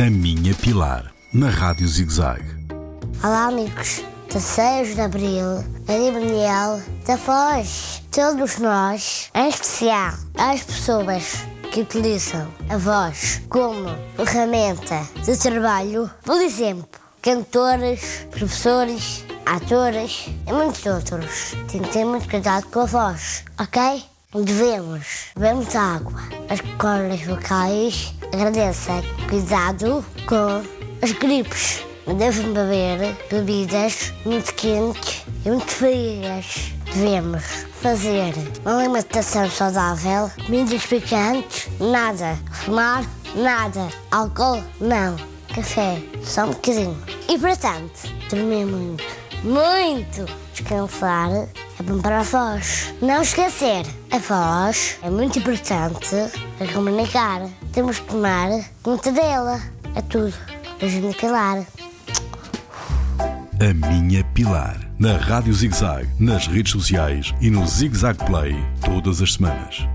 A Minha Pilar, na Rádio ZigZag. Olá, amigos. 16 de Abril, a Daniel da Voz. Todos nós, em especial as pessoas que utilizam a voz como ferramenta de trabalho, por exemplo, cantores, professores, atores e muitos outros. Tem que ter muito cuidado com a voz, ok? Devemos beber muita água. As cordas vocais agradecem. Cuidado com as gripes. Devem beber bebidas muito quentes e muito frias. Devemos fazer uma alimentação saudável, comidas picantes, nada. Fumar, nada. Álcool, não. Café, só um bocadinho. E, portanto, dormir muito. Muito! Descansar bom para a voz. Não esquecer, a voz é muito importante para comunicar. Temos que tomar conta dela. É tudo. Beijinho Pilar. A Minha Pilar, na Rádio ZigZag, nas redes sociais e no ZigZag Play, todas as semanas.